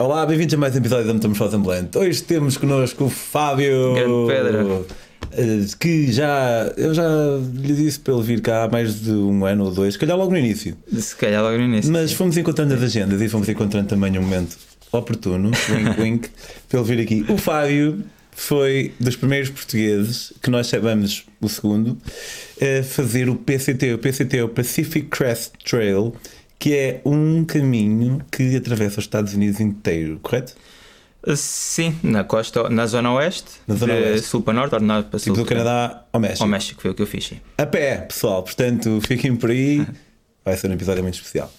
Olá, bem-vindos a mais um episódio da Metamorfose Ambulante. Hoje temos connosco o Fábio. Grande Pedro. eh, Que já. Eu já lhe disse para ele vir cá há mais de um ano ou dois, se calhar logo no início. Se calhar logo no início. Mas fomos encontrando as agendas e fomos encontrando também um momento oportuno, wink wink, para ele vir aqui. O Fábio foi dos primeiros portugueses, que nós chamamos o segundo, a fazer o PCT. O PCT é o Pacific Crest Trail, que é um caminho que atravessa os Estados Unidos inteiro, correto? Sim, na costa, na zona oeste, Na zona de oeste. sul para norte, ou de norte para sul. Tipo do Canadá ao México. Ao México, foi o que eu fiz. sim. A pé, pessoal. Portanto, fiquem por aí. Vai ser um episódio muito especial.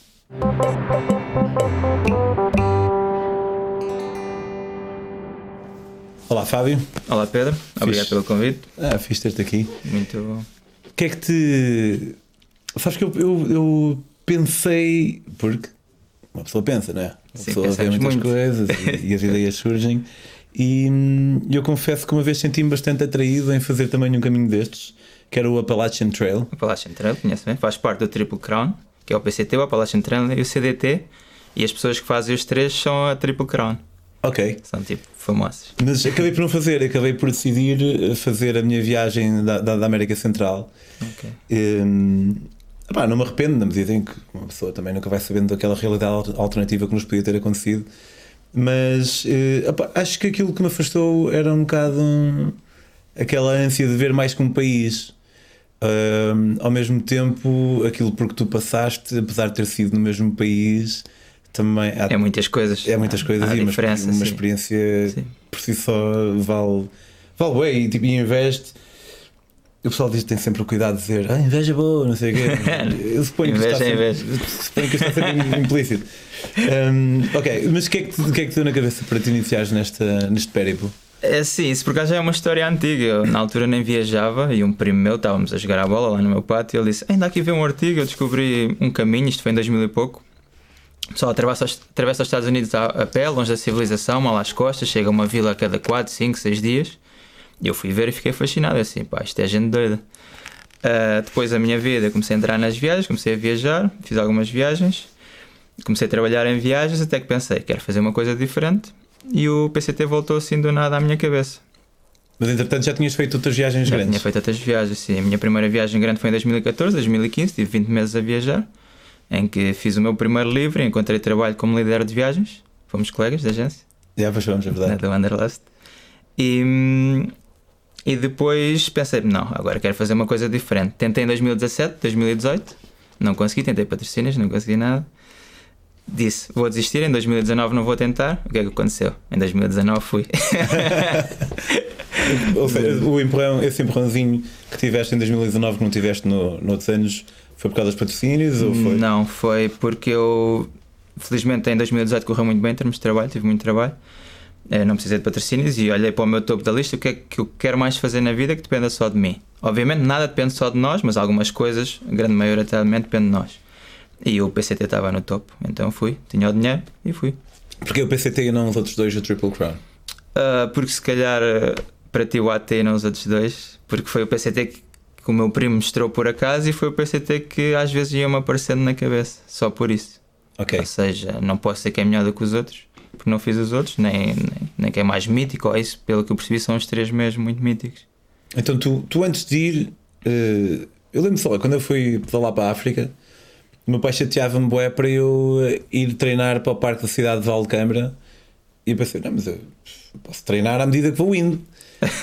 Olá, Fábio. Olá Pedro, obrigado pelo convite. Ah, fiz ter-te aqui. Muito bom. O que é que te. Sabes que eu, eu, eu pensei. Porque uma pessoa pensa, não é? Uma Sim, pessoa vê muitas muito. coisas e, e as ideias surgem. E hum, eu confesso que uma vez senti-me bastante atraído em fazer também um caminho destes, que era o Appalachian Trail. O Appalachian Trail, conhece bem, faz parte do Triple Crown, que é o PCT, o Appalachian Trail e o CDT. E as pessoas que fazem os três são a Triple Crown. Ok. São tipo famosas. Mas acabei por não fazer, acabei por decidir eh, fazer a minha viagem da, da, da América Central. Ok. Hum, epá, não me arrependo, na medida em que uma pessoa também nunca vai sabendo daquela realidade al- alternativa que nos podia ter acontecido. Mas eh, epá, acho que aquilo que me afastou era um bocado um- aquela ânsia de ver mais que um país. Hum, ao mesmo tempo, aquilo por que tu passaste, apesar de ter sido no mesmo país, também há, É muitas coisas. é muitas coisas Há e uma, uma experiência Sim. por si só vale, vale bem e tipo, e investe. O pessoal diz que tem sempre o cuidado de dizer ah, inveja boa, não sei o quê. Eu suponho que isto está Inveja é sempre, suponho que está sempre implícito. Um, ok, mas o que, é que, o que é que deu na cabeça para te iniciares nesta, neste périplo? É sim, isso por acaso já é uma história antiga. Eu, na altura nem viajava e um primo meu estávamos a jogar a bola lá no meu pátio e ele disse: Ainda aqui vê um artigo. Eu descobri um caminho, isto foi em 2000 e pouco. O pessoal atravessa, os- atravessa os Estados Unidos a, a pé, longe da civilização, mal às costas, chega a uma vila a cada 4, 5, 6 dias. Eu fui ver e fiquei fascinado. Eu Assim, pá, isto é gente doida. Ah, depois da minha vida, comecei a entrar nas viagens, comecei a viajar, fiz algumas viagens, comecei a trabalhar em viagens, até que pensei: quero fazer uma coisa diferente. E o PCT voltou assim do nada à minha cabeça. Mas entretanto já tinhas feito outras viagens Já grandes. tinha feito outras viagens, sim. A minha primeira viagem grande foi em 2014, 2015, tive 20 meses a viajar, em que fiz o meu primeiro livro e encontrei trabalho como líder de viagens. Fomos colegas da agência, Já, pois vamos, é né, verdade. da Wanderlust. E, hum, e depois pensei, não, agora quero fazer uma coisa diferente. Tentei em 2017, 2018, não consegui, tentei patrocínios, não consegui nada. Disse, vou desistir, em 2019 não vou tentar. O que é que aconteceu? Em 2019 fui. Ou seja, o empurrão, esse empurrãozinho que tiveste em 2019 que não tiveste no, noutros anos foi por causa dos patrocínios ou foi? Não, foi porque eu, felizmente, em 2018 correu muito bem em termos de trabalho, tive muito trabalho. Eh, Não precisei de patrocínios e olhei para o meu topo da lista. O que é que eu quero mais fazer na vida que dependa só de mim? Obviamente, nada depende só de nós, mas algumas coisas, a grande maioritariamente, depende de nós. E o PCT estava no topo, então fui, tinha o dinheiro e fui. Porque o PCT e não os outros dois, o Triple Crown. Ah, porque se calhar ah, para ti o AT e não os outros dois, porque foi o PCT que, que o meu primo mostrou por acaso e foi o PCT que às vezes ia-me aparecendo na cabeça, só por isso. Ok. Ou seja, não posso ser que é melhor do que os outros, porque não fiz os outros, nem, nem, nem que é mais mítico, ou isso, pelo que eu percebi, são os três mesmo muito míticos. Então tu, tu antes de ir, eh, eu lembro só, quando eu fui lá para a África, o meu pai chateava-me bué para eu eh, ir treinar para o parque da cidade de Valcâmara e eu pensei, não, mas eu posso treinar à medida que vou indo.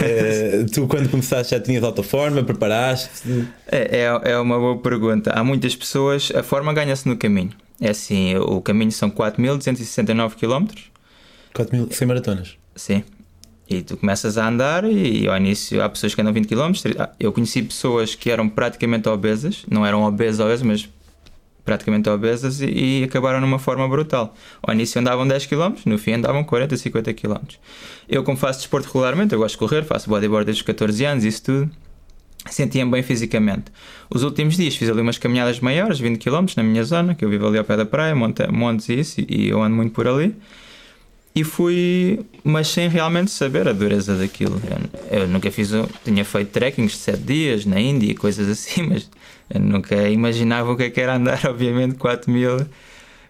Eh, tu quando começaste já tinhas alta forma, preparaste É, é, é uma boa pergunta. Há muitas pessoas, a forma ganha-se no caminho. É assim, o caminho são 4.269 km, 4 mil, 100 maratonas. Sim. E tu começas a andar e ao início há pessoas que andam 20 km. Eu conheci pessoas que eram praticamente obesas, não eram obesas, obesas, mas praticamente obesas e, e acabaram numa forma brutal. Ao início andavam 10 km, no fim andavam 40, 50 km. Eu, como faço desporto regularmente, eu gosto de correr, faço bodyboard desde os 14 anos, isso tudo. Sentia-me bem fisicamente. Os últimos dias fiz ali umas caminhadas maiores, 20 km na minha zona, que eu vivo ali ao pé da praia, monte, montes e isso, e eu ando muito por ali e fui, mas sem realmente saber a dureza daquilo. Eu, eu nunca fiz, um- tinha feito trekkings de 7 dias na Índia e coisas assim, mas eu nunca imaginava o que é que era andar, obviamente, 4 mil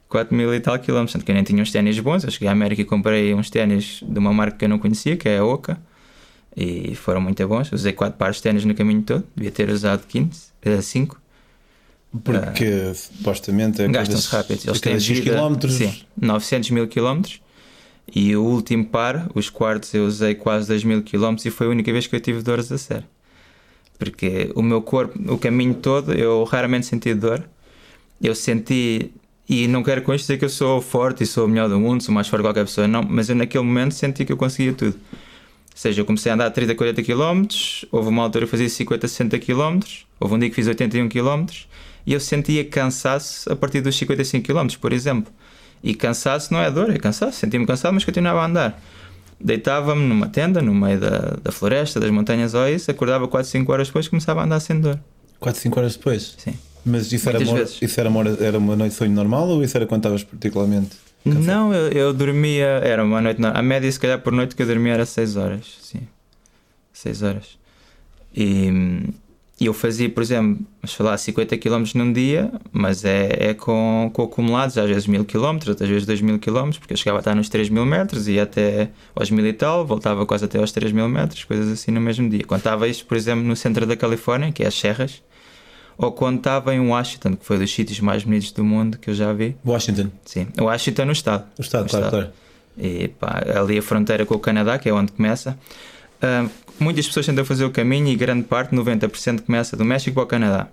4 mil e tal quilómetros. Portanto, que eu nem tinha uns ténis bons. Eu cheguei à América e comprei uns ténis de uma marca que eu não conhecia, que é a Oca. E foram muito bons. Usei 4 pares de ténis no caminho todo. Devia ter usado 15, 5. Porque uh, supostamente é gastam-se rápido. Eles têm X quilómetros. Sim, 900 mil quilómetros. E o último par, os quartos, eu usei quase 2 mil quilómetros e foi a única vez que eu tive dores a sério. Porque o meu corpo, o caminho todo, eu raramente senti dor. Eu senti, e não quero com isto dizer que eu sou forte e sou o melhor do mundo, sou mais forte que qualquer pessoa, não, mas eu naquele momento senti que eu conseguia tudo. Ou seja, eu comecei a andar 30, 40 km, houve uma altura que fazia 50, 60 km, houve um dia que fiz 81 km e eu sentia cansaço a partir dos 55 km, por exemplo. E cansaço não é dor, é cansaço. Sentia-me cansado, mas continuava a andar. Deitava-me numa tenda, no meio da, da floresta, das montanhas ou isso, acordava 4, 5 horas depois começava a andar sem dor. 4, 5 horas depois? Sim. Mas isso, era uma, isso era, uma, era uma noite de sonho normal ou isso era quando estavas particularmente cansado? Não, eu, eu dormia, era uma noite, a média se calhar por noite que eu dormia era 6 horas, sim. 6 horas. E e eu fazia, por exemplo, vamos falar 50 km num dia, mas é, é com, com acumulados, às vezes 1000 km, outras vezes 2000 km, porque eu chegava a estar nos 3000 metros, ia até aos 1000 e tal, voltava quase até aos 3000 metros, coisas assim no mesmo dia. Quando estava isto, por exemplo, no centro da Califórnia, que é as Serras, ou quando estava em Washington, que foi dos sítios mais bonitos do mundo que eu já vi. Washington? Sim, Washington no estado. O estado, no claro, estado. claro. E pá, ali a fronteira com o Canadá, que é onde começa. Uh, muitas pessoas tentam fazer o caminho e grande parte, 90%, começa do México para o Canadá.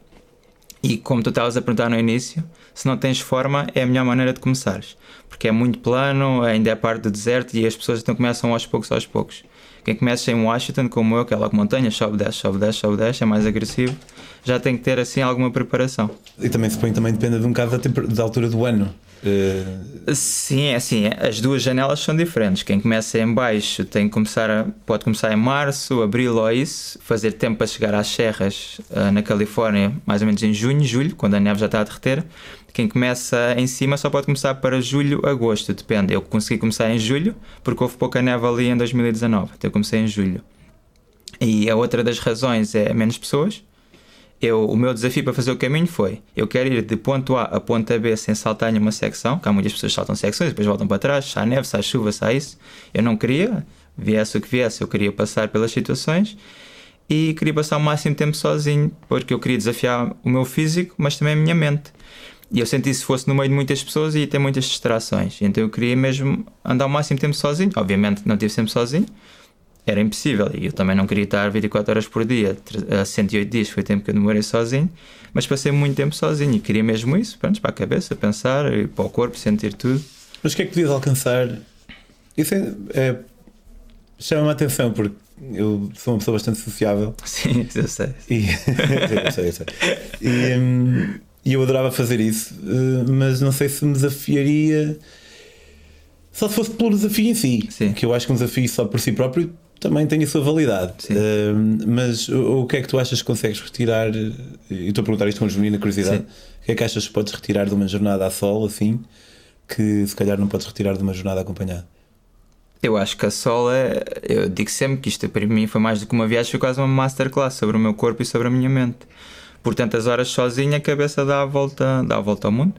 E como tu estavas a perguntar no início, se não tens forma, é a melhor maneira de começares. Porque é muito plano, ainda é parte do deserto e as pessoas então começam aos poucos, aos poucos. Quem começa em Washington, como eu, que é logo montanha, sobe, desce, sobe, desce, sobe, desce, é mais agressivo, já tem que ter assim alguma preparação. E também põe também depende de um bocado da, da altura do ano. Uh... Sim, é assim, as duas janelas são diferentes. Quem começa em baixo tem que começar a, pode começar em março, abril ou isso, fazer tempo para chegar às serras uh, na Califórnia, mais ou menos em junho, julho, quando a neve já está a derreter. Quem começa em cima só pode começar para julho, agosto, depende. Eu consegui começar em julho, porque houve pouca neve ali em 2019, então eu comecei em julho. E a outra das razões é menos pessoas eu, o meu desafio para fazer o caminho foi: eu quero ir de ponto A a ponto B sem saltar nenhuma secção, que há muitas pessoas saltam secções e depois voltam para trás, sai neve, sai chuva, sai isso. Eu não queria, viesse o que viesse, eu queria passar pelas situações e queria passar o máximo tempo sozinho, porque eu queria desafiar o meu físico, mas também a minha mente. E eu senti se fosse no meio de muitas pessoas ia ter muitas distrações. Então eu queria mesmo andar o máximo tempo sozinho. Obviamente não estive sempre sozinho, era impossível e eu também não queria estar 24 horas por dia, 108 dias foi o tempo que eu demorei sozinho, mas passei muito tempo sozinho e queria mesmo isso, pronto, para a cabeça, pensar, e para o corpo, sentir tudo. Mas o que é que podias alcançar? Isso é, é chama-me a atenção porque eu sou uma pessoa bastante sociável. Sim, eu sei. E, eu sei, eu sei. E, hum, eu adorava fazer isso, eh, mas não sei se me desafiaria só se fosse pelo desafio em si. Sim. Que eu acho que um desafio só por si próprio também tem a sua validade. Uh, mas o, o, que é que tu achas que consegues retirar? E estou a perguntar isto com genuína curiosidade. Sim. O que é que achas que podes retirar de uma jornada a sol assim que se calhar não podes retirar de uma jornada acompanhada? Eu acho que a sol é. Eu digo sempre que isto para mim foi mais do que uma viagem, foi quase uma masterclass sobre o meu corpo e sobre a minha mente. Por tantas horas sozinha, a cabeça dá a volta, dá a volta ao mundo.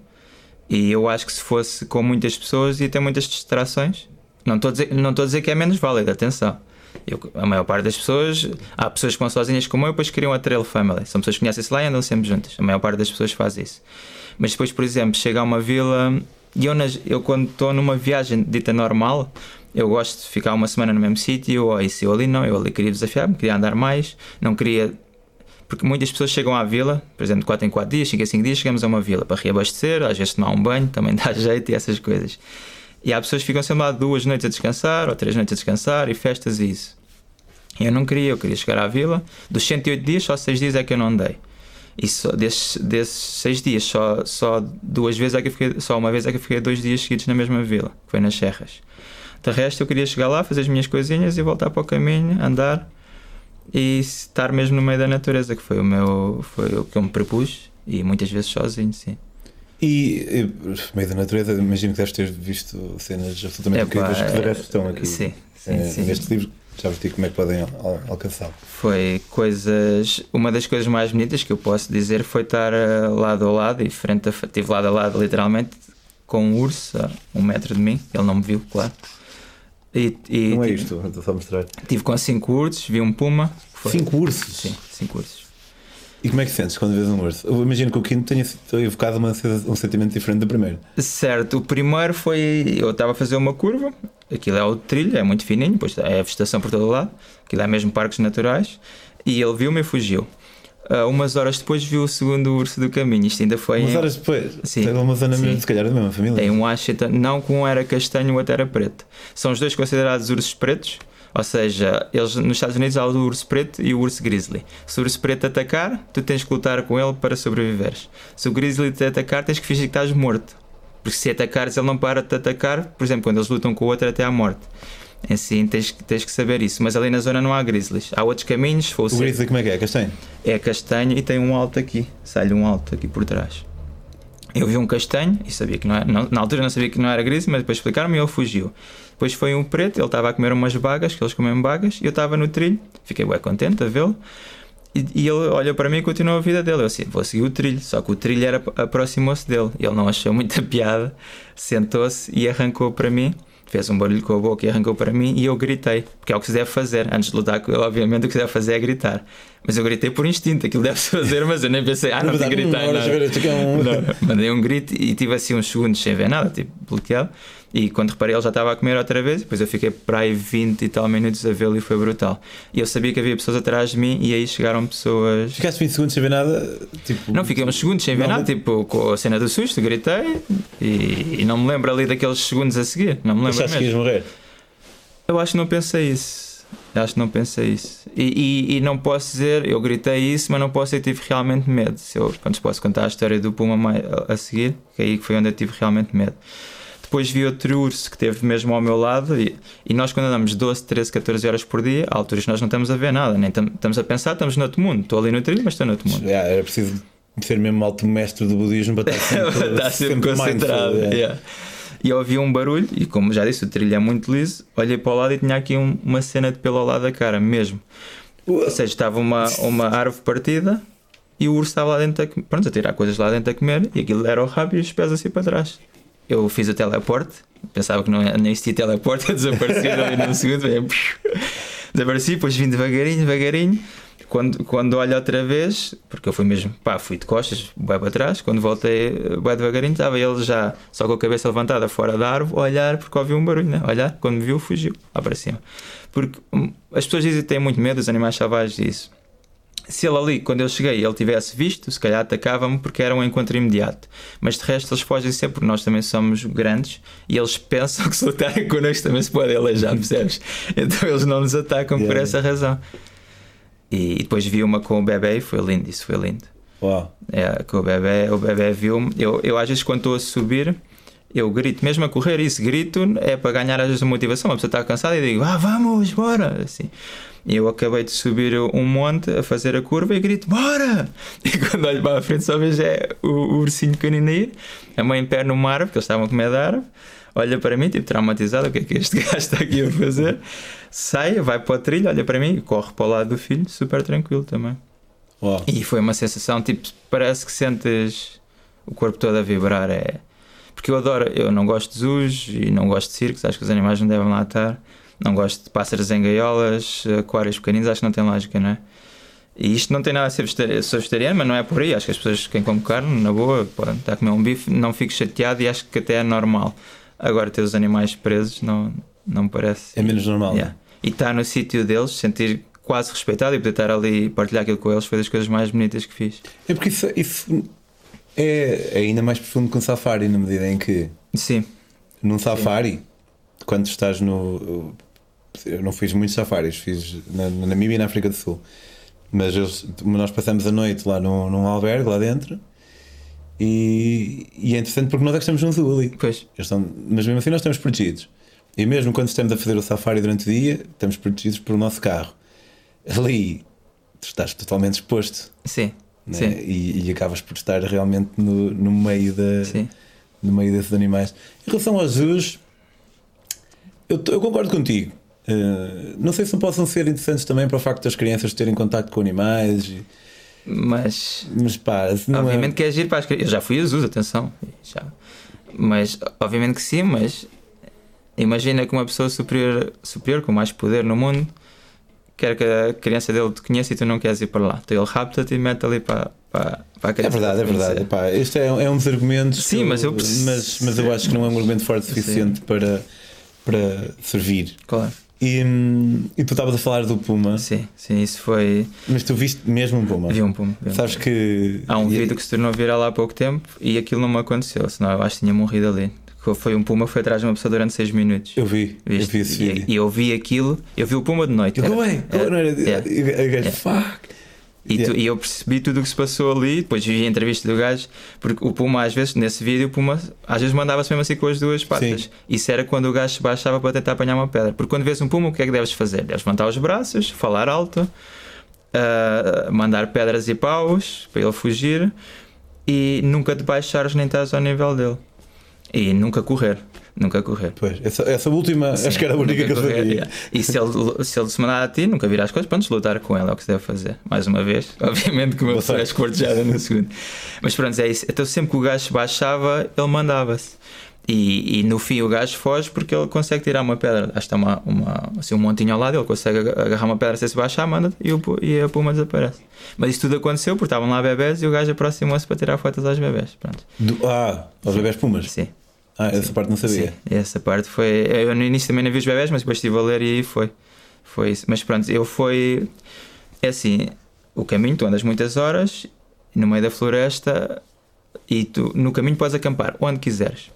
E eu acho que se fosse com muitas pessoas ia ter muitas distrações. Não estou a dizer, que é menos válido, atenção. Eu, a maior parte das pessoas, há pessoas que vão sozinhas como eu, depois criam a trail family. São pessoas que conhecem-se lá e andam sempre juntas. A maior parte das pessoas faz isso. Mas depois, por exemplo, chega a uma vila e eu, eu quando estou numa viagem dita normal, eu gosto de ficar uma semana no mesmo sítio, ou isso eu ali não, eu ali queria desafiar-me, queria andar mais, não queria. Porque muitas pessoas chegam à vila, por exemplo, de 4 em 4 dias, 5 em 5 dias, chegamos a uma vila para reabastecer, às vezes tomar um banho, também dá jeito e essas coisas. E há pessoas que ficam sempre lá duas noites a descansar, ou três noites a descansar, e festas e isso. Eu não queria, eu queria chegar à vila. Dos 108 dias, só 6 dias é que eu não andei. E só, desses, desses 6 dias, só, só duas vezes é que fiquei, só uma vez é que fiquei dois dias seguidos na mesma vila, que foi nas Serras. De resto, eu queria chegar lá, fazer as minhas coisinhas e voltar para o caminho, andar e estar mesmo no meio da natureza, que foi o meu foi o que eu me propus e muitas vezes sozinho, sim. E, no meio da natureza, imagino que deves ter visto cenas absolutamente incríveis que de resto estão aqui sim, sim, é, sim. neste livro. Já vos digo como é que podem alcançá-lo. Foi coisas. Uma das coisas mais bonitas que eu posso dizer foi estar eh, lado a lado e frente a. Estive lado a lado, literalmente, com um urso a um metro de mim. Ele não me viu, claro. E, e Não é tive, isto, estou só a mostrar. tive com cinco ursos, vi um puma. foi- Cinco ursos? Sim, cinco ursos. E como é que sentes quando vês um urso? Eu imagino que o quinto tenha evocado uma, um sentimento diferente do primeiro. Certo, o primeiro foi. Eu estava a fazer uma curva, aquilo é o trilho, é muito fininho, depois é a vegetação por todo o lado, aquilo é mesmo parques naturais, e ele viu-me e fugiu. Ah, umas horas depois viu o segundo urso do caminho, isto ainda foi. Umas em- horas depois, Sim. tem uma zona mesmo, se calhar da mesma família. Tem um Washington, não que um era castanho o outro era preto. São os dois considerados ursos pretos, ou seja, eles nos Estados Unidos há o urso preto e o urso grizzly. Se o urso preto atacar, tu tens que lutar com ele para sobreviveres. Se o grizzly te atacar, tens que fingir que estás morto. Porque se atacares, ele não para de te atacar, por exemplo, quando eles lutam com o outro até à morte. Assim, tens, tens que saber isso. Mas ali na zona não há grizzlies. Há outros caminhos, o grizzly como é que é? Castanho? é castanho e tem um alto aqui, sai-lhe um alto aqui por trás. Eu vi um castanho e sabia que não era, não- na altura não sabia que não era gris, mas depois explicaram-me e ele fugiu. Depois foi um preto, ele estava a comer umas bagas, que eles comem bagas, e eu estava no trilho, fiquei bem contente a vê-lo. E, e ele olhou para mim e continuou a vida dele. Eu assim, vou seguir o trilho, só que o trilho aproximou-se dele. Ele não achou muita piada, sentou-se e arrancou para mim. Fez um barulho com a boca e arrancou para mim e eu gritei, porque é o que se deve fazer. Antes de lutar com ele, obviamente, o que se deve fazer é gritar. Mas eu gritei por instinto, aquilo deve-se fazer, mas eu nem pensei, ah, não que gritar. Não. é. Não, mandei um grito e tive assim uns segundos sem ver nada, tipo bloqueado. E quando reparei, ele já estava a comer outra vez. Depois eu fiquei para aí 20 e tal minutos a vê-lo e foi brutal. E eu sabia que havia pessoas atrás de mim e aí chegaram pessoas. Ficaste 20 segundos sem ver nada? Tipo, Não, fiquei uns segundos sem ver Não, nada, tipo com a cena do susto, gritei e, e não me lembro ali daqueles segundos a seguir. Não me lembro Achaste que ias morrer? Eu acho que não pensei isso. Eu acho que não pensei isso. E, e, e não posso dizer, eu gritei isso, mas não posso dizer que tive realmente medo. Se eu pronto, posso contar a história do Puma a, a seguir, que aí foi onde eu tive realmente medo. Depois vi outro urso que esteve mesmo ao meu lado e, e nós quando andamos 12, 13, 14 horas por dia, há alturas nós não estamos a ver nada, nem tam- estamos a pensar, estamos noutro mundo. Estou ali no trilho, mas estou noutro mundo. Yeah, era preciso ser mesmo alto mestre do budismo para estar sempre, Está sempre concentrado. mindful, yeah. yeah. E eu ouvi um barulho, e como já disse, o trilho é muito liso. Olhei para o lado e tinha aqui um- uma cena de pelo ao lado da cara, mesmo. Ou seja, estava uma, uma árvore partida e o urso estava lá dentro a, pronto, a tirar coisas lá dentro a comer, e aquilo era o rabo e os pés assim para trás. Eu fiz o teleporte, pensava que não, nem existia teleporte, desapareci ali num segundo, desapareci, depois vim devagarinho, devagarinho. Quando, quando olho outra vez, porque eu fui mesmo, pá, fui de costas, bem para trás, quando voltei bem devagarinho, estava ele já só com a cabeça levantada fora da árvore, olhar, porque ouviu um barulho, né? olhar, quando me viu, fugiu lá para cima. Porque hum, as pessoas dizem que têm muito medo dos animais selvagens disso. Se ele ali, quando eu cheguei, ele tivesse visto, se calhar atacava-me porque era um encontro imediato. Mas de resto, eles fogem sempre, porque nós também somos grandes e eles pensam que se lutarem connosco também se podem aleijar, percebes? Então eles não nos atacam por Yeah. essa razão. E depois vi uma com o bebê e foi lindo, isso foi lindo. Uau. É, com o bebê, o bebê viu-me. Eu, eu às vezes quando estou a subir, eu grito, mesmo a correr, isso grito é para ganhar às vezes a motivação. A pessoa está cansada e digo, ah, vamos, bora! Assim. Eu acabei de subir um monte a fazer a curva e grito, bora! E quando olho para a frente só vejo é o, o ursinho pequenino a ir, a mãe em pé numa árvore, porque eles estavam a comer da árvore, olha para mim, tipo traumatizado, o que é que este gajo está aqui a fazer? Sai, vai para o trilho, olha para mim e corre para o lado do filho, super tranquilo também. Uau. E foi uma sensação, tipo, parece que sentes o corpo todo a vibrar. É... Porque eu adoro, eu não gosto de zoos e não gosto de circos, acho que os animais não devem lá estar. Não gosto de pássaros em gaiolas, aquários pequeninos, acho que não tem lógica, não é? E isto não tem nada a ser vegetariano, sou vegetariano, mas não é por aí. Acho que as pessoas, quem come carne, na boa, podem estar a comer um bife, não fico chateado e acho que até é normal. Agora, ter os animais presos não, não me parece. É menos normal. Yeah. E estar no sítio deles, sentir quase respeitado e poder estar ali e partilhar aquilo com eles foi das coisas mais bonitas que fiz. É porque isso, isso é ainda mais profundo que um safari, na medida em que Sim, num safari, quando estás no. Eu não fiz muitos safaris, fiz na, na Namíbia e na África do Sul. Mas eles- nós passamos a noite lá num, num albergue, lá dentro. E, e é interessante porque nós é que estamos num ali. pois, estão- mas mesmo assim nós estamos protegidos. E mesmo quando estamos a fazer o safari durante o dia, estamos protegidos pelo nosso carro. Ali tu estás totalmente exposto sim, né? sim, e, e acabas por estar realmente no, no, meio da, sim. no meio desses animais. Em relação aos zoos, eu, eu concordo contigo. Uh, não sei se possam ser interessantes também para o facto das crianças terem contato com animais, e- Mas mas pá, é- obviamente que é giro para as crianças. Eu já fui a Jesus, atenção. Já. Mas, obviamente que sim, mas imagina que uma pessoa superior, superior com mais poder no mundo quer que a criança dele te conheça e tu não queres ir para lá. Então ele rapta-te e mete ali para, para, para a É criança. verdade, é te conhecer. verdade. Epá, este é, é um dos argumentos. Sim, mas eu perce- mas, mas eu acho que não é um argumento forte o suficiente para, para servir. Claro. E, e tu estavas a falar do Puma, Sim, sim, isso foi. mas tu viste mesmo um Puma. Vi um pum. vi um Sabes que. Há um e- vídeo que se tornou viral há pouco tempo e aquilo não me aconteceu, senão eu acho que tinha morrido ali. Foi um puma, foi atrás de uma pessoa durante 6 minutos. Eu vi, eu Viste? vi esse E- vídeo. E, eu vi aquilo, eu vi o puma de noite. Eu era- go away, go era- não era. yeah. E Yeah. tu- e eu percebi tudo o que se passou ali, depois vi a entrevista do gajo, porque o Puma, às vezes, nesse vídeo, o Puma às vezes mandava-se mesmo assim com as duas patas. Sim. Isso era quando o gajo se baixava para tentar apanhar uma pedra. Porque quando vês um Puma, o que é que deves fazer? Deves levantar os braços, falar alto, ah, mandar pedras e paus para ele fugir e nunca te baixares nem estás ao nível dele. E nunca correr. Nunca correr. Pois, essa, essa última, Sim, acho que era a única que eu correr, sabia. yeah. E se ele, se ele se mandar a ti, nunca virar as coisas, pronto, lutar com ele, é o que se deve fazer. Mais uma vez, obviamente que uma Boa pessoa é esquartejada no segundo. Mas pronto, é isso. Então sempre que o gajo baixava, ele mandava-se. E, e no fim o gajo foge porque ele consegue tirar uma pedra. Acho que está uma, uma, assim, um montinho ao lado, ele consegue aga- agarrar uma pedra, se se baixar, manda e, o e a puma desaparece. Mas isso tudo aconteceu porque estavam lá bebés e o gajo aproximou-se para tirar fotos aos bebés. Pronto. Do- ah, aos bebés Pumas. Sim. Ah, essa parte não sabia. Sim, essa parte foi. Eu no início também não vi os bebés, mas depois estive a ler e aí foi. Foi isso. Mas pronto, eu fui. É assim, o caminho, tu andas muitas horas no meio da floresta e tu no caminho podes acampar onde quiseres.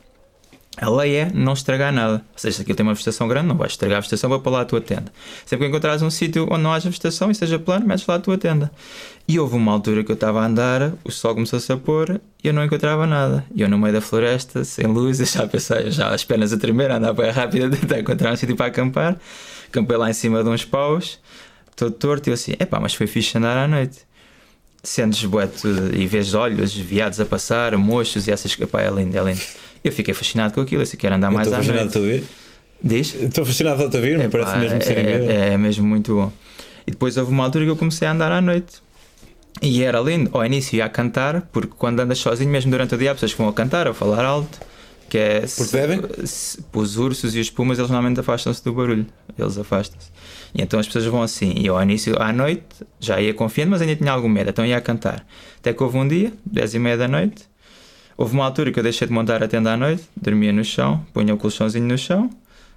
A lei é não estragar nada. Ou seja, se aquilo tem uma vegetação grande, não vais estragar a vegetação, vai para lá a tua tenda. Sempre que encontrares um sítio onde não haja vegetação e seja plano, metes lá a tua tenda. E houve uma altura que eu estava a andar, o sol começou-se a pôr e eu não encontrava nada. E eu no meio da floresta, sem luz, eu já pensei, já as pernas a tremer, a andar bem rápido a tentar encontrar um sítio para acampar. Acampei lá em cima de uns paus, todo torto, e eu assim, epá, mas foi fixe andar à noite. Sentes bué e vês olhos, viados a passar, mochos e essas epá, é lindo, é lindo. Eu fiquei fascinado com aquilo, eu quero andar Eu mais Estou à fascinado noite. a ouvir. Diz? Estou fascinado a ouvir, me Epá, parece mesmo ser é, é mesmo muito bom. E depois houve uma altura que eu comecei a andar à noite. E era lindo. Ao início ia a cantar, porque quando andas sozinho, mesmo durante o dia, há pessoas que vão a cantar, a falar alto. Que é Porque devem? os ursos e os pumas, eles normalmente afastam-se do barulho. Eles afastam-se. E então as pessoas vão assim. E eu, ao início, à noite, já ia confiando, mas ainda tinha algum medo. Então ia a cantar. Até que houve um dia, 10 e meia da noite, houve uma altura que eu deixei de montar a tenda à noite, dormia no chão, punha o colchãozinho no chão,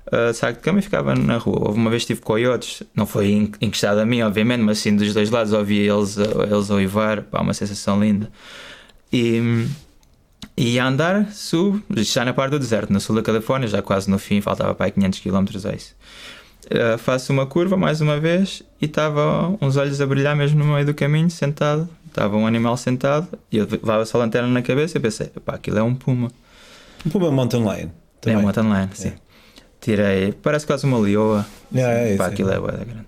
uh, saco de cama e ficava na rua. Houve uma vez tive coiotes, não foi en- encostado a mim, obviamente, mas sim dos dois lados, ouvia eles, a- eles a uivar, pá, uma sensação linda. E, e a andar, subo, já na parte do deserto, no sul da Califórnia, já quase no fim, faltava para aí 500 km a isso. Uh, faço uma curva mais uma vez e estava uns olhos a brilhar mesmo no meio do caminho, sentado. Estava um animal sentado e eu levava só a lanterna na cabeça e pensei, pá, aquilo é um puma. Um Puma Mountain Lion. É também. um mountain lion, sim. É. Tirei, parece quase uma leoa. Yeah, é Pá, isso, aquilo é da grande.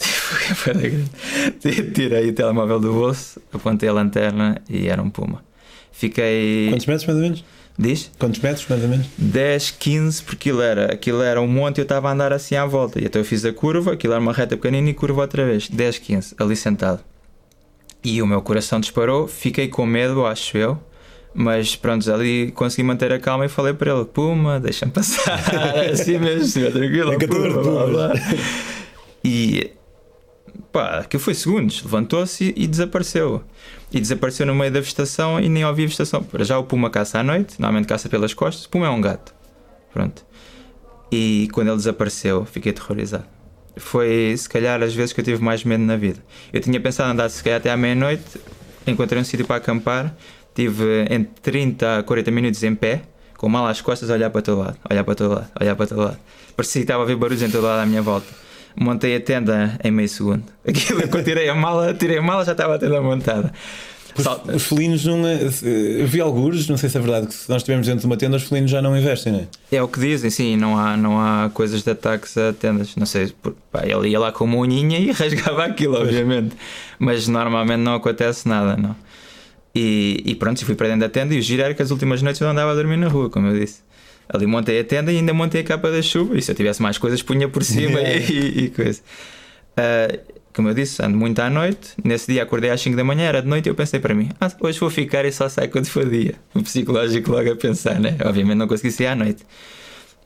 É da grande. Tirei o telemóvel do bolso, apontei a lanterna e era um puma. Fiquei. Quantos metros mais ou menos? Diz? Quantos metros mais ou menos? 10, 15, porque aquilo era, aquilo era um monte e eu estava a andar assim à volta. E então eu fiz a curva, aquilo era uma reta pequenina e curva outra vez. 10, 15, ali sentado. E o meu coração disparou, fiquei com medo, acho eu. Mas pronto, ali consegui manter a calma e falei para ele: Puma, deixa-me passar. assim mesmo, tranquilo. É 14 Puma, blá, blá. E pá, aquilo foi segundos. Levantou-se e, e desapareceu. E desapareceu no meio da vegetação e nem ouvi a vegetação. Para já o puma caça à noite, normalmente caça pelas costas. O puma é um gato. Pronto. E quando ele desapareceu, fiquei aterrorizado. Foi se calhar as vezes que eu tive mais medo na vida. Eu tinha pensado andar se calhar até à meia-noite, encontrei um sítio para acampar, tive entre 30 a 40 minutos em pé, com mal às costas, a olhar para todo lado, olhar para todo lado, olhar para todo lado. Parecia que estava a ver barulhos em todo lado à minha volta. Montei a tenda em meio segundo. Aquilo que eu tirei a mala, tirei a mala, já estava a tenda montada. Os, felinos não. é- Eu vi alguns, não sei se é verdade, que se nós estivermos dentro de uma tenda, os felinos já não investem, não é? É o que dizem, sim, não há, não há coisas de ataques a tendas. Não sei, pá, ele ia lá com uma unhinha e rasgava aquilo, obviamente. Mas normalmente não acontece nada, não. E, e pronto, fui para dentro da tenda e o giro era que as últimas noites eu andava a dormir na rua, como eu disse. Ali montei a tenda e ainda montei a capa da chuva. E se eu tivesse mais coisas, punha por cima e, e coisa. Ah, como eu disse, ando muito à noite. Nesse dia acordei às 5 da manhã, era de noite, e eu pensei para mim: ah, hoje vou ficar e só sai quando for dia. O psicológico logo a pensar, né? Obviamente não consegui sair à noite.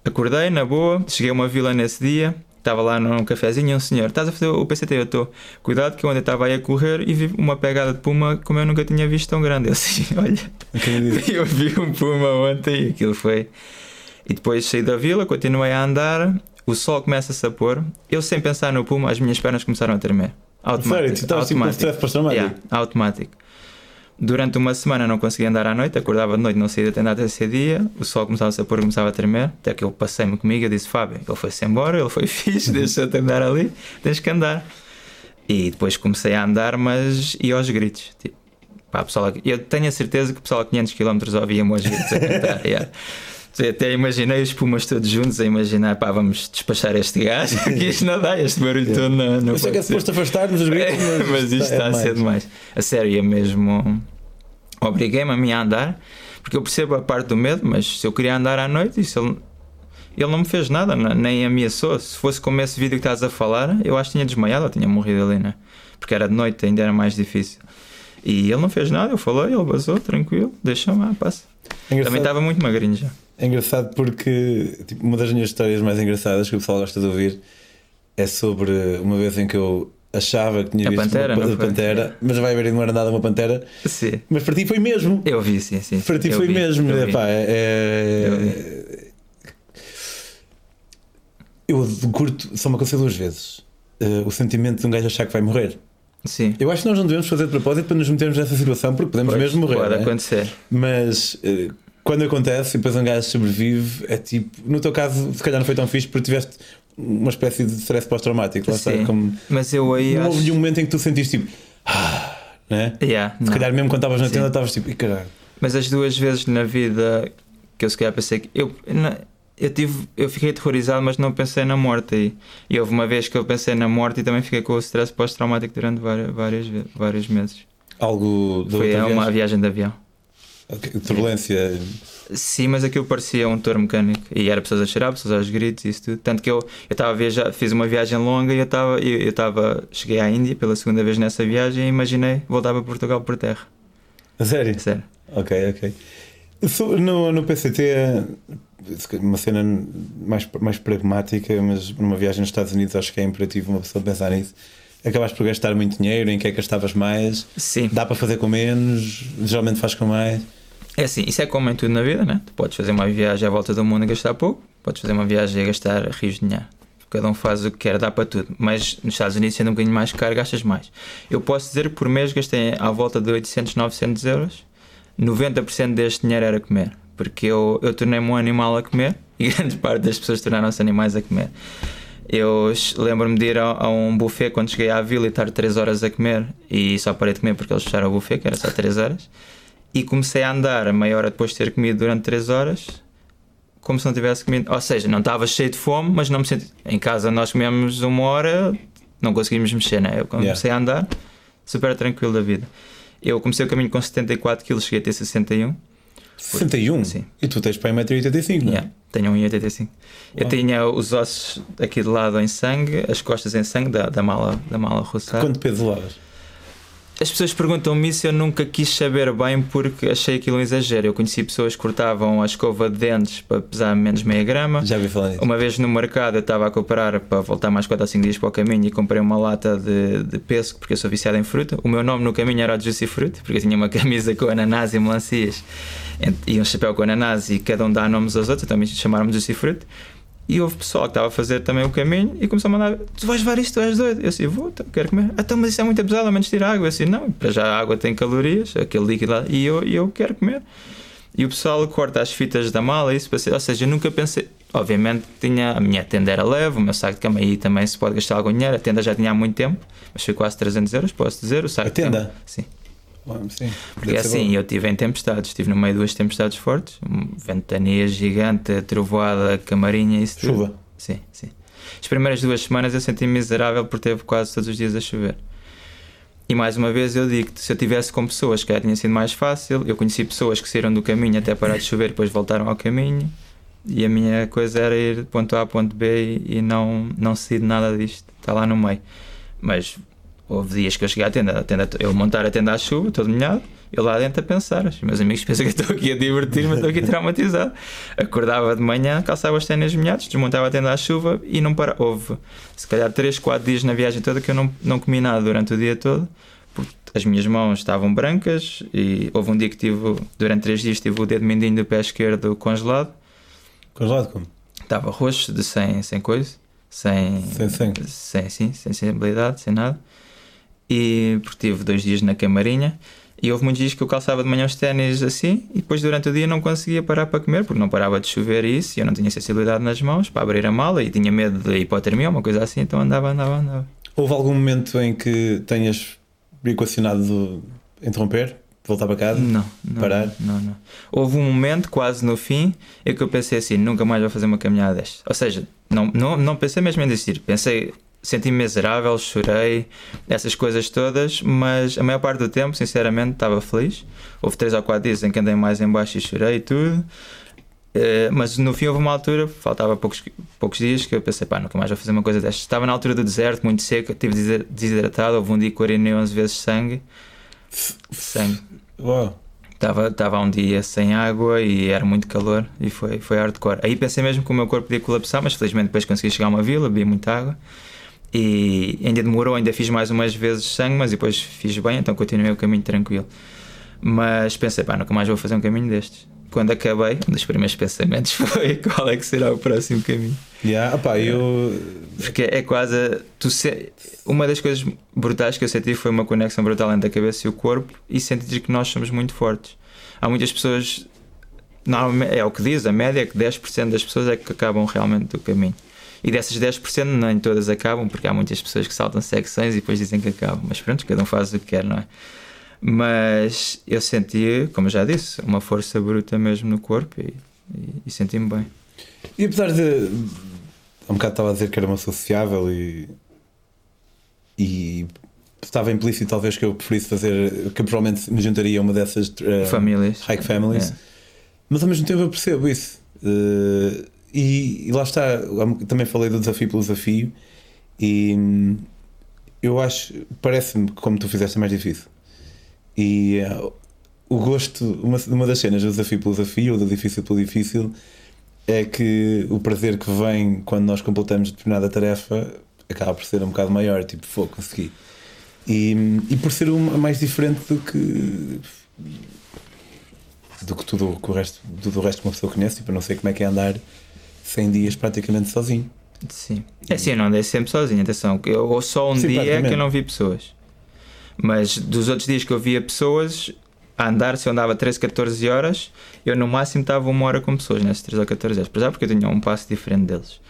Acordei na boa, cheguei a uma vila nesse dia, estava lá num cafezinho e um senhor, estás a fazer o PCT? Eu estou. Cuidado que eu estava aí a correr e vi uma pegada de puma como eu nunca tinha visto tão grande. Eu assim, olha, eu vi um puma ontem e aquilo foi. E depois saí da vila, continuei a andar, o sol começa-se a pôr, eu sem pensar no puma, as minhas pernas começaram a tremer. Automático. Sério, tu tipo com stress pós-traumático? Yeah, automático. Durante uma semana não conseguia andar à noite, acordava de noite, não saía de andar até esse dia, o sol começava a pôr, começava a tremer, até que eu passei-me comigo, eu disse, Fábio, ele foi-se embora, ele foi fixe, deixa-te andar ali, tens que andar. E depois comecei a andar, mas ia aos gritos. Tipo, pá, pessoal, eu tenho a certeza que o pessoal a 500 km ouvia-me aos gritos a cantar. yeah. Até imaginei os pumas todos juntos a imaginar, pá, vamos despachar este gajo, que isto não dá, este barulho yeah. todo não, não Eu sei que é suposto afastar-nos os gritos, mas, mas isto está, é a ser demais. A sério, é mesmo obriguei-me a mim a andar, porque eu percebo a parte do medo, mas se eu queria andar à noite, isso ele, ele não me fez nada, nem ameaçou. Se fosse como esse vídeo que estás a falar, eu acho que tinha desmaiado ou tinha morrido ali, né? Porque era de noite, ainda era mais difícil. E ele não fez nada, eu falei, ele vazou, tranquilo, deixa-me, ah, passa. É Também estava muito magrinho já. É engraçado porque tipo, uma das minhas histórias mais engraçadas que o pessoal gosta de ouvir é sobre uma vez em que eu achava que tinha a visto pantera, uma, pantera, mas vai ver não era nada uma pantera. Sim. Mas para ti foi mesmo. Eu vi, sim, sim. Para ti eu foi vi, mesmo. Eu, Epá, é, eu, eu curto, só me aconteceu duas vezes. Uh, o sentimento de um gajo achar que vai morrer. Sim. Eu acho que nós não devemos fazer de propósito para nos metermos nessa situação porque podemos pois, mesmo morrer. Pode é? acontecer. Mas uh, quando acontece e depois um gajo sobrevive, é tipo, no teu caso, se calhar não foi tão fixe porque tiveste uma espécie de stress pós-traumático. Como... Mas eu aí. Não acho... houve nenhum momento em que tu sentiste tipo. Ah, né? Yeah, se não. calhar mesmo quando estavas na tenda estavas tipo, e caralho. Mas as duas vezes na vida que eu se calhar pensei que. Eu, eu, tive, eu fiquei aterrorizado, mas não pensei na morte aí. E houve uma vez que eu pensei na morte e também fiquei com o stress pós-traumático durante várias, várias, vários meses. Algo Foi uma viagem de avião. Turbulência. Sim, mas aquilo parecia um motor mecânico e era pessoas a chorar, pessoas aos gritos e isso tudo. Tanto que eu estava a viajar, fiz uma viagem longa e eu estava, eu, estava, cheguei à Índia pela segunda vez nessa viagem e imaginei voltar para Portugal por terra. A sério? Sério. Ok, ok. No, no PCT, uma cena mais, mais pragmática, mas numa viagem nos Estados Unidos acho que é imperativo uma pessoa pensar nisso. Acabaste por gastar muito dinheiro, em que é que gastavas mais? Sim. Dá para fazer com menos? Geralmente faz com mais? É assim, isso é como em tudo na vida, né? Tu podes fazer uma viagem à volta do mundo e gastar pouco, podes fazer uma viagem a gastar rios de dinheiro. Cada um faz o que quer, dá para tudo. Mas nos Estados Unidos, sendo um bocadinho mais caro, gastas mais. Eu posso dizer que por mês gastei à volta de 800, 900 euros. 90% deste dinheiro era comer. Porque eu, eu tornei-me um animal a comer e grande parte das pessoas tornaram-se animais a comer. Eu lembro-me de ir a, a, um buffet quando cheguei à vila e estar 3 horas a comer e só parei de comer porque eles fecharam o buffet, que era só 3 horas e comecei a andar a meia hora depois de ter comido durante 3 horas, como se não tivesse comido. Ou seja, não estava cheio de fome, mas não me senti. Em casa nós comemos uma hora, não conseguimos mexer, né? Eu comecei yeah. a andar, super tranquilo da vida. Eu comecei o caminho com 74 kg, cheguei a ter 61. 61? Sim. E tu tens para 1,85m, não é? Yeah, tenho 1,85m. Eu tinha os ossos aqui de lado em sangue, as costas em sangue da, da mala, da mala russa. Quanto peso levavas? As pessoas perguntam-me isso, eu nunca quis saber bem porque achei aquilo um exagero. Eu conheci pessoas que cortavam a escova de dentes para pesar menos meia grama. Já vi falar disso. Uma vez no mercado eu estava a comprar para voltar mais 4 ou 5 dias para o caminho e comprei uma lata de, de porque eu sou viciado em fruta. O meu nome no caminho era Juicy Fruit porque eu tinha uma camisa com ananás e melancias e um chapéu com ananás e cada um dá nomes aos outros, também chamaram-me Juicy Fruit. E houve pessoal que estava a fazer também o caminho e começou a mandar: Tu vais levar isto, tu és doido. Eu disse: Vou, então, quero comer. Ah, então, mas isso é muito pesado, a menos tirar água. Eu disse: Não, para já a água tem calorias, aquele líquido lá, e eu, eu quero comer. E o pessoal corta as fitas da mala, isso para ser. Ou seja, eu nunca pensei. Obviamente, tinha, a minha tenda era leve, o meu saco de cama aí também se pode gastar algum dinheiro. A tenda já tinha há muito tempo, mas foi quase 300 euros, posso dizer. O saco a tenda? Cama, sim. Sim, Porque assim, bom. eu estive em tempestades, estive no meio de duas tempestades fortes, ventania gigante, trovoada, camarinha, isso Chuva. Tudo. Sim, sim. As primeiras duas semanas eu senti-me miserável por ter quase todos os dias a chover. E mais uma vez eu digo que se eu tivesse com pessoas que tinha sido mais fácil, eu conheci pessoas que saíram do caminho até parar de chover e depois voltaram ao caminho. E a minha coisa era ir de ponto A a ponto B e, e não, não de nada disto, está lá no meio. Mas houve dias que eu cheguei à tenda, a tenda eu montar a tenda à chuva, todo molhado, eu lá dentro a pensar. Os meus amigos pensam que eu estou aqui a divertir-me, estou aqui traumatizado. Acordava de manhã, calçava os ténis molhados, desmontava a tenda à chuva e não parava. Houve se calhar 3, 4 dias na viagem toda que eu não, não comi nada durante o dia todo, porque as minhas mãos estavam brancas e houve um dia que tive, durante 3 dias, tive o dedo mindinho do pé esquerdo congelado. Congelado como? Estava roxo, de sem, sem coisa, sem, Sem sangue. sem, sim, sem sensibilidade, sem nada. E porque tive dois dias na camarinha e houve muitos dias que eu calçava de manhã os ténis assim e depois durante o dia não conseguia parar para comer porque não parava de chover e isso e eu não tinha sensibilidade nas mãos para abrir a mala e tinha medo de hipotermia ou uma coisa assim, então andava, andava, andava. Houve algum momento em que tenhas equacionado de interromper, voltar para casa? Não, não, Parar? não, não. Houve um momento quase no fim em que eu pensei assim, nunca mais vou fazer uma caminhada desta. Ou seja, não, não, não pensei mesmo em desistir, pensei senti-me miserável, chorei, essas coisas todas, mas a maior parte do tempo, sinceramente, estava feliz. Houve três ou quatro dias em que andei mais em baixo e chorei e tudo. Eh, mas no fim houve uma altura, faltava poucos, poucos dias, que eu pensei, pá, nunca mais vou fazer uma coisa destas. Estava na altura do deserto, muito seco, estive desidratado, houve um dia que urinei 11 vezes sangue. Sangue. Uau. Estava, estava um dia sem água e era muito calor e foi, foi hardcore. Aí pensei mesmo que o meu corpo podia colapsar, mas felizmente depois consegui chegar a uma vila, bebi muita água e ainda demorou, ainda fiz mais umas vezes sangue, mas depois fiz bem, então continuei o caminho tranquilo. Mas pensei, pá, nunca mais vou fazer um caminho destes. Quando acabei, um dos primeiros pensamentos foi qual é que será o próximo caminho. Yeah, opá, eu. Porque é quase. Tu se... Uma das coisas brutais que eu senti foi uma conexão brutal entre a cabeça e o corpo e sentir que nós somos muito fortes. Há muitas pessoas. Normalmente, é o que diz, a média é que 10% das pessoas é que acabam realmente do caminho. E dessas 10% nem todas acabam, porque há muitas pessoas que saltam secções e depois dizem que acabam. Mas pronto, cada um faz o que quer, não é? Mas eu senti, como já disse, uma força bruta mesmo no corpo e, e, e senti-me bem. E apesar de. Há um bocado estava a dizer que era uma sociável e. E. Estava implícito, talvez, que eu preferisse fazer. Que eu provavelmente me juntaria a uma dessas. eh, Famílias. Hike families. É. Mas ao mesmo tempo eu percebo isso. Eh, e, e lá está, também falei do desafio pelo desafio, e hum, eu acho, parece-me que como tu fizeste é mais difícil. E eh, o gosto, uma, uma das cenas do desafio pelo desafio, ou do difícil pelo difícil, é que o prazer que vem quando nós completamos determinada tarefa acaba por ser um bocado maior, tipo, vou consegui. E, e por ser uma mais diferente do que do que tudo o resto, tudo o resto que uma pessoa conhece, tipo, não sei como é que é andar 100 dias praticamente sozinho. Sim. É assim, eu não andei sempre sozinho, atenção. Eu, ou só um Sim, dia é que eu não vi pessoas. Mas dos outros dias que eu via pessoas a andar, se eu andava 13, 14 horas, eu no máximo estava uma hora com pessoas nessas 13 ou 14 horas. Apesar porque eu tinha um passo diferente deles.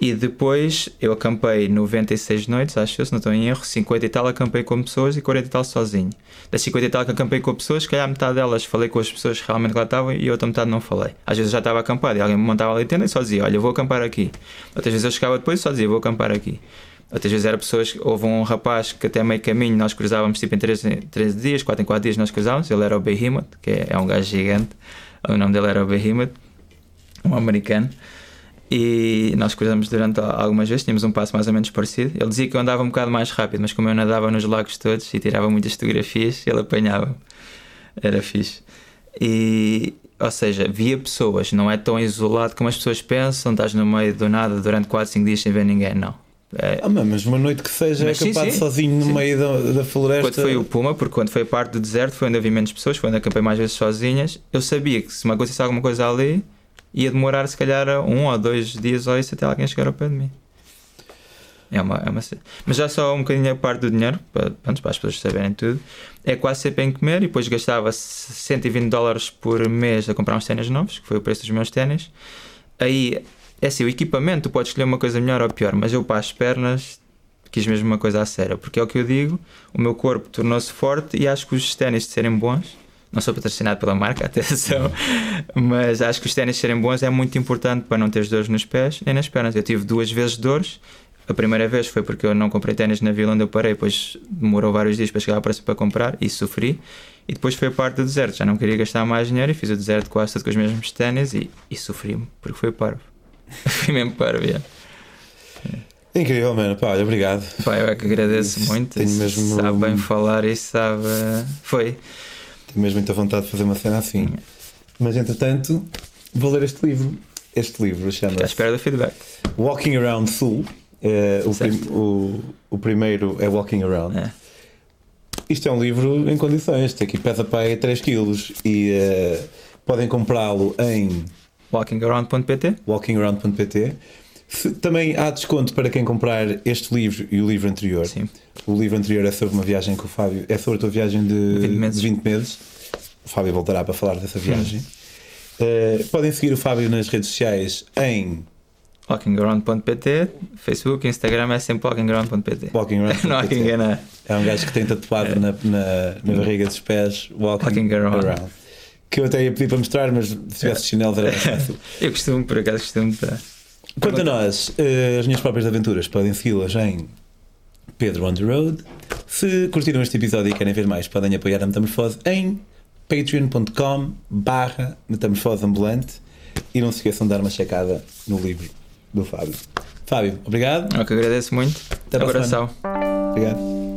E depois eu acampei 96 noites, acho eu, se não estou em erro, 50 e tal acampei com pessoas e 40 e tal sozinho. Das 50 e tal que acampei com pessoas, se calhar metade delas falei com as pessoas que realmente lá estavam e a outra metade não falei. Às vezes eu já estava acampado e alguém me montava ali a tenda e só dizia: Olha, vou acampar aqui. Outras vezes eu chegava depois e só dizia: Vou acampar aqui. Outras vezes era pessoas, houve um rapaz que até meio caminho nós cruzávamos tipo em 13, 13 dias, 4 em 4 dias nós cruzávamos. Ele era o Behemoth, que é, é um gajo gigante. O nome dele era o Behemoth, um americano. E nós cruzamos durante algumas vezes, tínhamos um passo mais ou menos parecido. Ele dizia que eu andava um bocado mais rápido, mas como eu nadava nos lagos todos e tirava muitas fotografias, ele apanhava. Era fixe. E, ou seja, via pessoas, não é tão isolado como as pessoas pensam, estás no meio do nada durante 4, 5 dias sem ver ninguém, não. É, Ah, mas uma noite que seja Mas sim, acampado sim. sozinho no Sim. meio da, da floresta. Quando foi o Puma, porque quando foi a parte do deserto foi onde eu vi menos pessoas, foi onde acampei mais vezes sozinhas. Eu sabia que se me acontecesse alguma coisa ali, ia demorar se calhar um ou dois dias ou isso até alguém chegar ao pé de mim. É uma, é uma... Mas já só um bocadinho a parte do dinheiro, para, para as pessoas saberem tudo, é quase sempre em comer e depois gastava 120 dólares por mês a comprar uns ténis novos, que foi o preço dos meus ténis. Aí, é assim, o equipamento, tu podes escolher uma coisa melhor ou pior, mas eu para as pernas quis mesmo uma coisa a sério, porque é o que eu digo, o meu corpo tornou-se forte e acho que os ténis de serem bons, não sou patrocinado pela marca, atenção, mas acho que os ténis serem bons é muito importante para não teres dores nos pés nem nas pernas. Eu tive duas vezes dores. A primeira vez foi porque eu não comprei ténis na vila onde eu parei, depois demorou vários dias para chegar ao preço para comprar e sofri. E depois foi a parte do deserto, já não queria gastar mais dinheiro e fiz o deserto quase tudo com os mesmos ténis e, e sofri-me, porque foi parvo. Fui mesmo parvo, yeah. Incrível, mano. Pá, olha, obrigado. Pá, eu é que agradeço muito. Tenho mesmo- Sabe bem falar e sabe. Foi. Tenho mesmo muita vontade de fazer uma cena assim. Mas entretanto, vou ler este livro. Este livro Estou à chama-se espera do feedback. Walking Around Sul. É, o, prim- o, o primeiro é Walking Around. É. Isto é um livro em condições. Este aqui pesa para aí 3 kg e eh, podem comprá-lo em Walkingaround.pt walkingaround.pt. Também há desconto para quem comprar este livro e o livro anterior. Sim. O livro anterior é sobre uma viagem com o Fábio, é sobre a tua viagem de 20 meses. de 20 meses. O Fábio voltará para falar dessa viagem. Eh, podem seguir o Fábio nas redes sociais em Walkingaround.pt Facebook, Instagram é sempre walkingaround.pt walkingaround.pt. Não há que enganar. É um gajo que tem tatuado na, na, na barriga dos pés Walking, Walking around. around. Que eu até ia pedir para mostrar, mas se tivesse chinelos era mais fácil. Eu costumo, por acaso, costumo estar. Quanto a nós, eh, as minhas próprias aventuras podem segui-las em Pedro on the Road. Se curtiram este episódio e querem ver mais, podem apoiar a Metamorfose em patreon.com barra Metamorfose Ambulante e não se esqueçam de dar uma checada no livro do Fábio. Fábio, obrigado. Eu que agradeço muito. Até Abração. Obrigado.